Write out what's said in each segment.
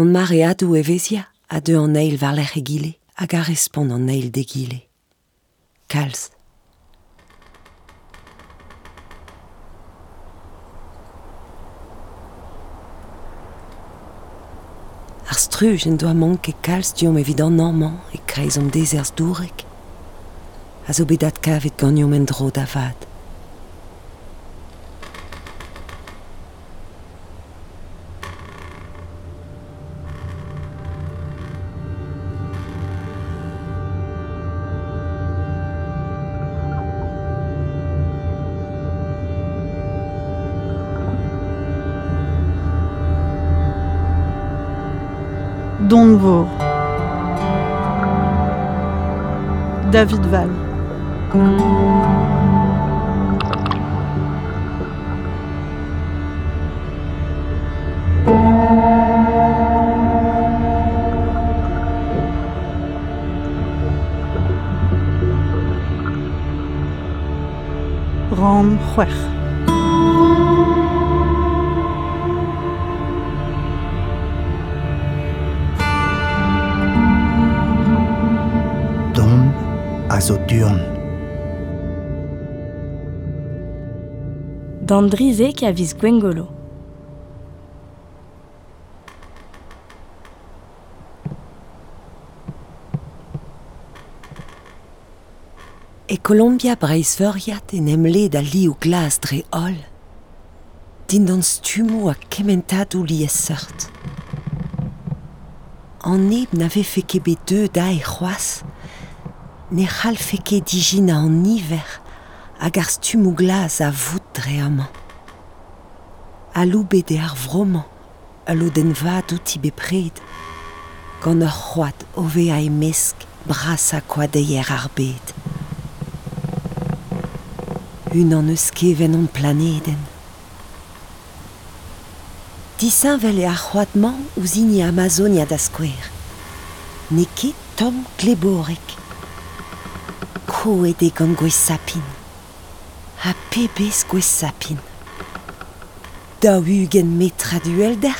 On mareadou e vezia a deux en eil var l'er egile hag a respond en eil d'egile. Kalz. Ar struj en doa manke kalz diom evident normand e kreiz déserts dourek. A zo bet dat kavet gagnom en dro. Donvor. David Val. Ram. Dandrize ki a viz Gwengolo. E Colombia breiz feuriat en emle da li o glas dre ol. Din d'an stumo a kementadou li e seurt. An eb n'ave feke deux da e c'hoaz, ne feke digina an hiver hag ar stumo glas a vout dre amañ. A loubet e ar vroman, a lo den bepred, gant ur c'hoad ove a e mesk bras a koadeier ar bet. Un an planeden. Disin vel e Amazonia da skwer. Tom kleborek. Ko ede gant sapin. Ha pebez gwez sapin. Daou ugen metra du elder,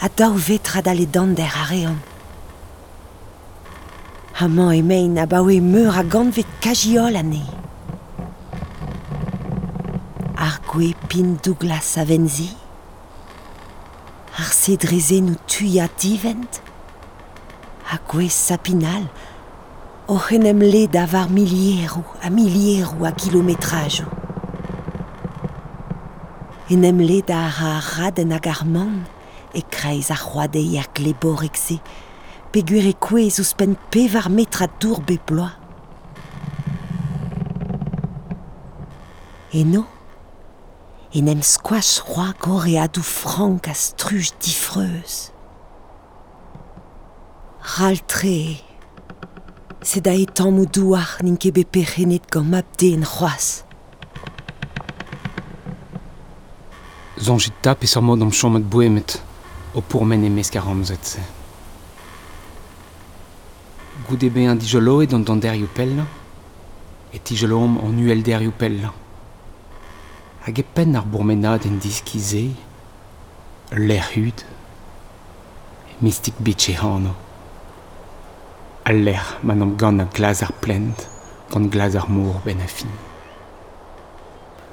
a daou vetra da le dander a reon. E a baoe meur a gant vet kajiol ane. Ar pin Douglas a venzi, ar nou tuya divent, a sapinal, o c'henem le da var milierou a a kilometrajou. Enem le da ar raden hag ar e kreiz ar c'hoadei ar gleborek se, pegur e pen pevar metra dour be bloa. Eno, enem skouach roi gore adou frank a struj difreuz. Raltre, se da e tammou douar n'in. zonjit tap e sormod am chomet boemet o pourmen e meskar amzet se. Goude be an dijolo e dont an yo pell, e tijolo om an uel derioù pell. Hag e pen ar bourmenad en diskize, l'air hud, mistik bitche hano. Al l'air man am gant an glas ar plent, gant glas ar mour ben a fin.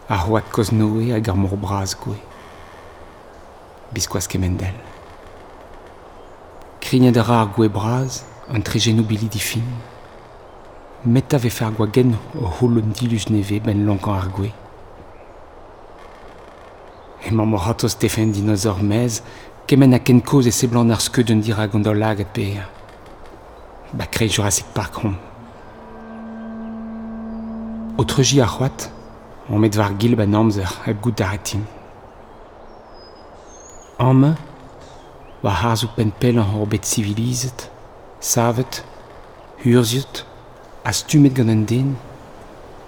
Ar c'hoad koz noe hag ar mour braz goe. biskoaz kemendel. Krignet a ra ar gwe braz, an tregenou bili difin. Met a vefe gwa gen o holon dilus neve ben lankan ar gwe. Emañ mor hato Stephen dinozor mez, kemen a ken koz e seblan ar skeud un dira gant o lag pe. Ba kre Jurassic Park hon. O treuji ar c'hoat, on met var gil ben amzer hep gout ar etim. amme, va c'hazoù penn-pell an c'horbet civilizet, savet, hurzhet, a stumet gant an den,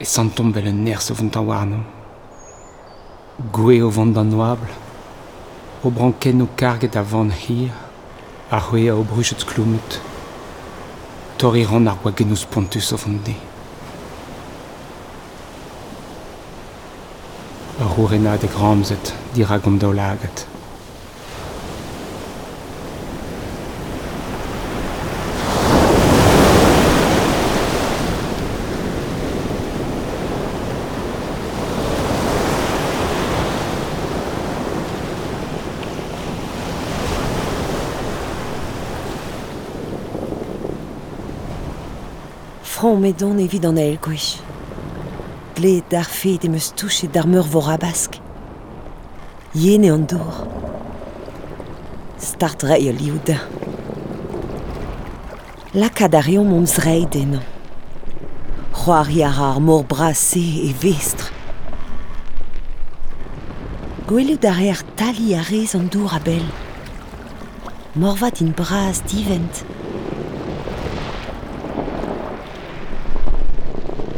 e santom vel un nerzh o vont an warnon. Goe o vant an noabl, o branken o karget a vant hir, a c'hoe a o bruchet skloumet, tor ran ar oa genouz pontus o vant de. Ar c'hourenad e gramzet dira gant daoulaget. Front me don evit an el gwech. Gled d'ar fet em eus touchet d'ar meur vor abask. Yen e an dour. Start rei ar ar mor brase e vestre. Gwelioù da re ar tali a rez an in bras divent.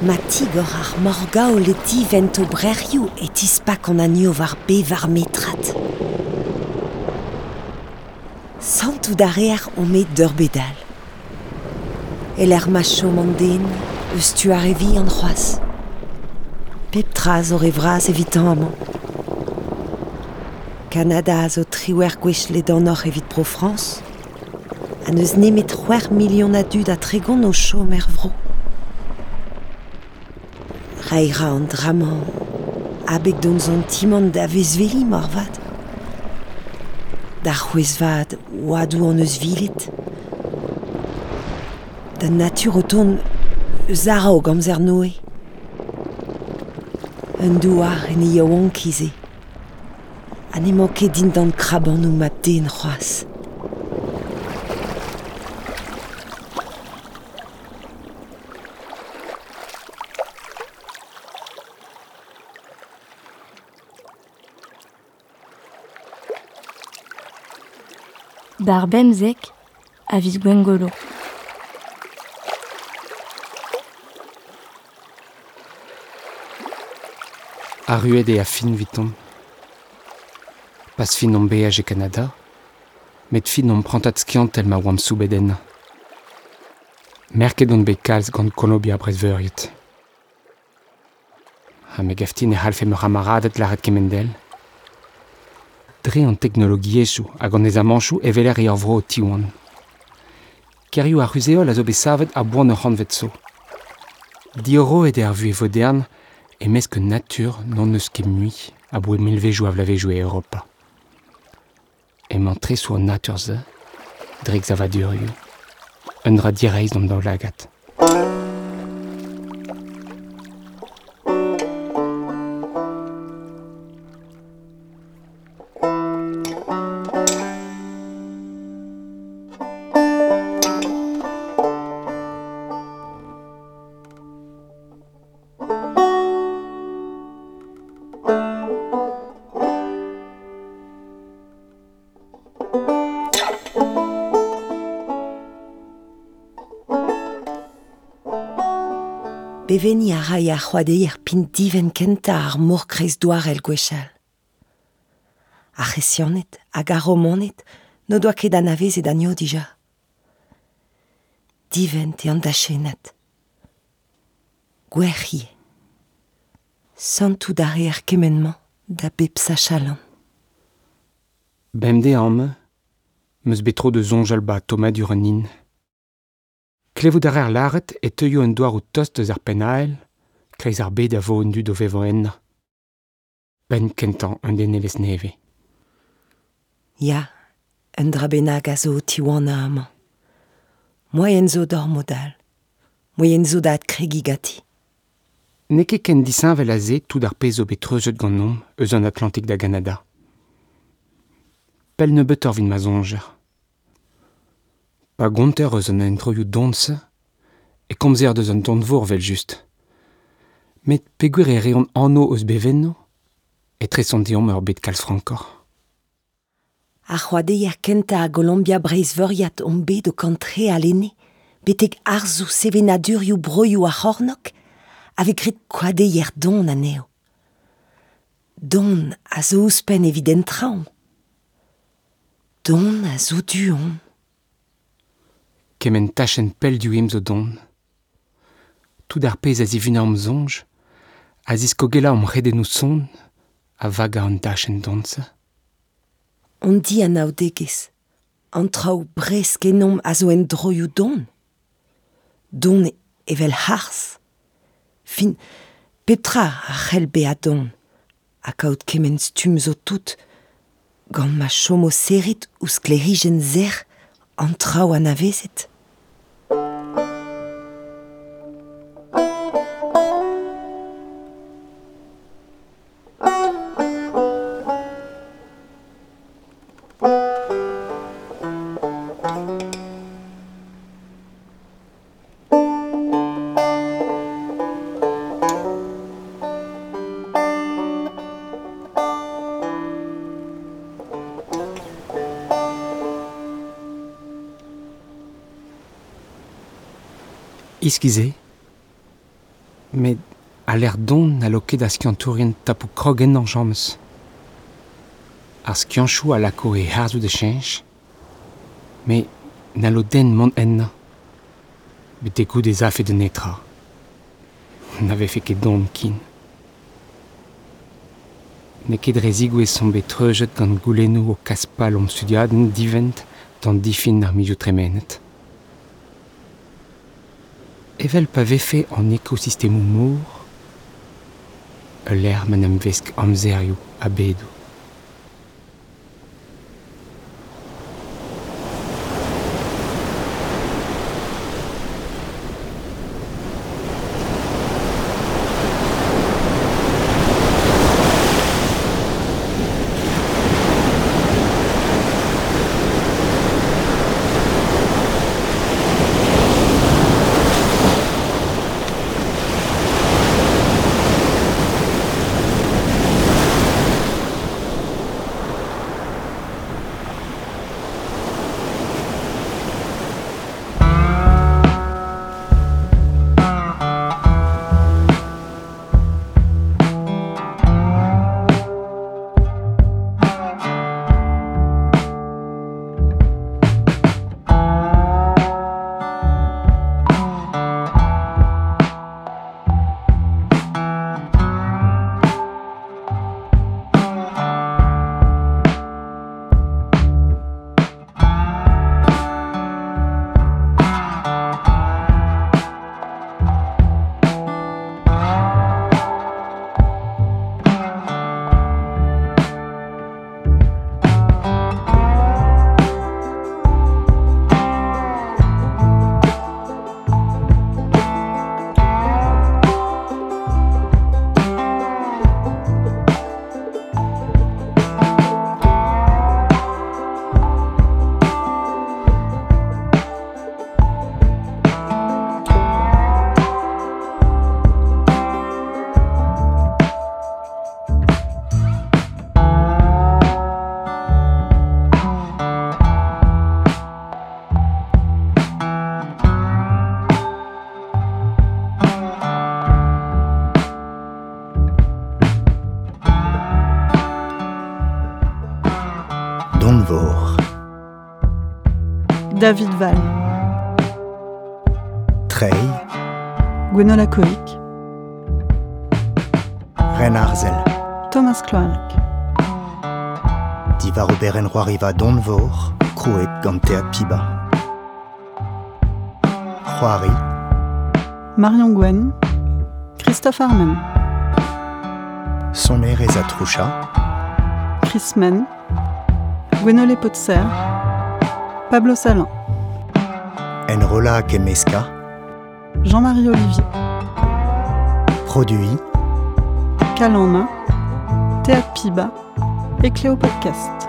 Ma tigor ar morga o leti vento brerioù et ispak an anio var be var metrat. Santou da reer on met d'ur bedal. El er macho manden, eus tu ar evi an c'hoaz. Pep traz o revraz evitan amant. Canada a zo triwer gwechle d'an or evit pro France. An eus nemet c'hwer milion a dud a tregon o chom er Raira an dramañ, abek don zon timant da vezveli marvat. Da c'hwezvad oadou an eus vilet. Da natur o ton eus ara o gamzer noe. Un douar en eo ankize. An emañ manke din d'an kraban ou map den c'hoaz. bar bemzek a viz gwengolo. A rued e a fin viton. Pas fin om beaj e Canada, met fin om prantat skiant el ma oam soubeden. Merket on bet kalz gant kolobia brezveuriet. Ha me gaftin e halfe meur amaradet laret kemendel, Dre an teknologiezhou hag an ez amanchou e veler e ar vro o tiwan. Kerioù ar ruzeol a zo bet a boan ur c'hanvet zo. Dioro et er vu e vodern e natur non mui a boe milvejou a vlavejou e Europa. E natur ze. Un dra direiz lagat. beveni a rai a c'hoadeier pin diven kenta ar mor kreiz doar el gwechal. A c'hesionet, a ar no doa ket an avez e danio dija. Diven te an da chenat. Gwerhi. Santou dare ar kemenman da bep sa chalan. Bemde am, meus betro de zonj alba toma dur Klevout ar er laret e teuio un doar o tost eus ar penael, kreiz ar bed a vo un dud o vevo enna. Ben kentan un den elez neve. Ya, un dra benag a zo tiwan a amañ. Moyen zo dor modal. Moyen zo dat kregi gati. Ne ket ken disin vel a ze tout ar pez o bet treuzet gant nom eus an Atlantik da Ganada. Pel ne betor vin ma zonger. Pa gonter eus an entroioù donse, e komzer deus an tont-vor vel just. Met peguer e reont anno eus bevenno, e treson diom ur bet kalz frankor. Ar c'hoadeier kenta a Golombia breizvoriat on bet o kantre a lene, betek arzo sevenadurioù broioù a c'hornok, avek ret kouadeier don aneo. Don a zo ouspen evit entraon. Don a zo duon. kemen tachen pell du imz zo don. Tout ar pez a zivina am zonj, a zis gela am redenou son, a vaga an tachen donza. On di an ao an trao brez genom a zo en droioù don. Don evel harz. Fin, petra a c'helbe a don, a kaout kemen stum zo tout, gant ma chomo serit ou sklerijen zer, an traoù anavezet. Iskize, met a l'air don a loket a skiantourien tapou krogen an james. Ar skianchou a lako e harzou de chench, me na lo den mont enna, bet dekout des afe de netra. N'ave fait ket don kin. Ne ket rezigou e son bet treujet gant goulenou o kaspal om studiaden divent dan difin ar mijout tremenet. Evel pa vefe an ekosistemou mour, l'air manem vesk amzerioù a bedou. David Val, Trey, Gwenola Coic, Ren Arzel, Thomas Kloalk, Diva Robert Roariva Don Vor, Krouet Gantea Piba. Roari, Marion Gwen, Christophe Armen, Soné Reza Troucha, Chris Men, Gwenole Potser, Pablo Salin, Enrola Kemeska, Jean-Marie Olivier, Produit, Cal en main, Théâtre Piba. Et Cléo Podcast.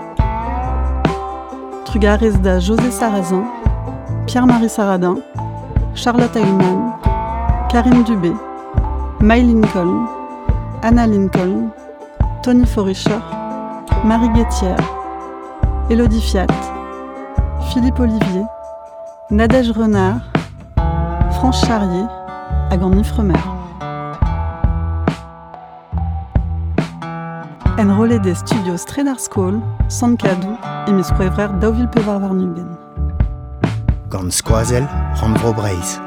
Trugaresda José Sarrazin, Pierre-Marie Saradin, Charlotte Heilmann, Karine Dubé, May Lincoln, Anna Lincoln, Tony Forischer, Marie Guettière, Élodie Fiat, Philippe Olivier, Nadège Renard, France Charrier, Agan Ifremer. Enrôlé des studios Stredar School, Sankadou et Miss Dauville Pevar Varnugen. Gans Squazel, Randvro Braise.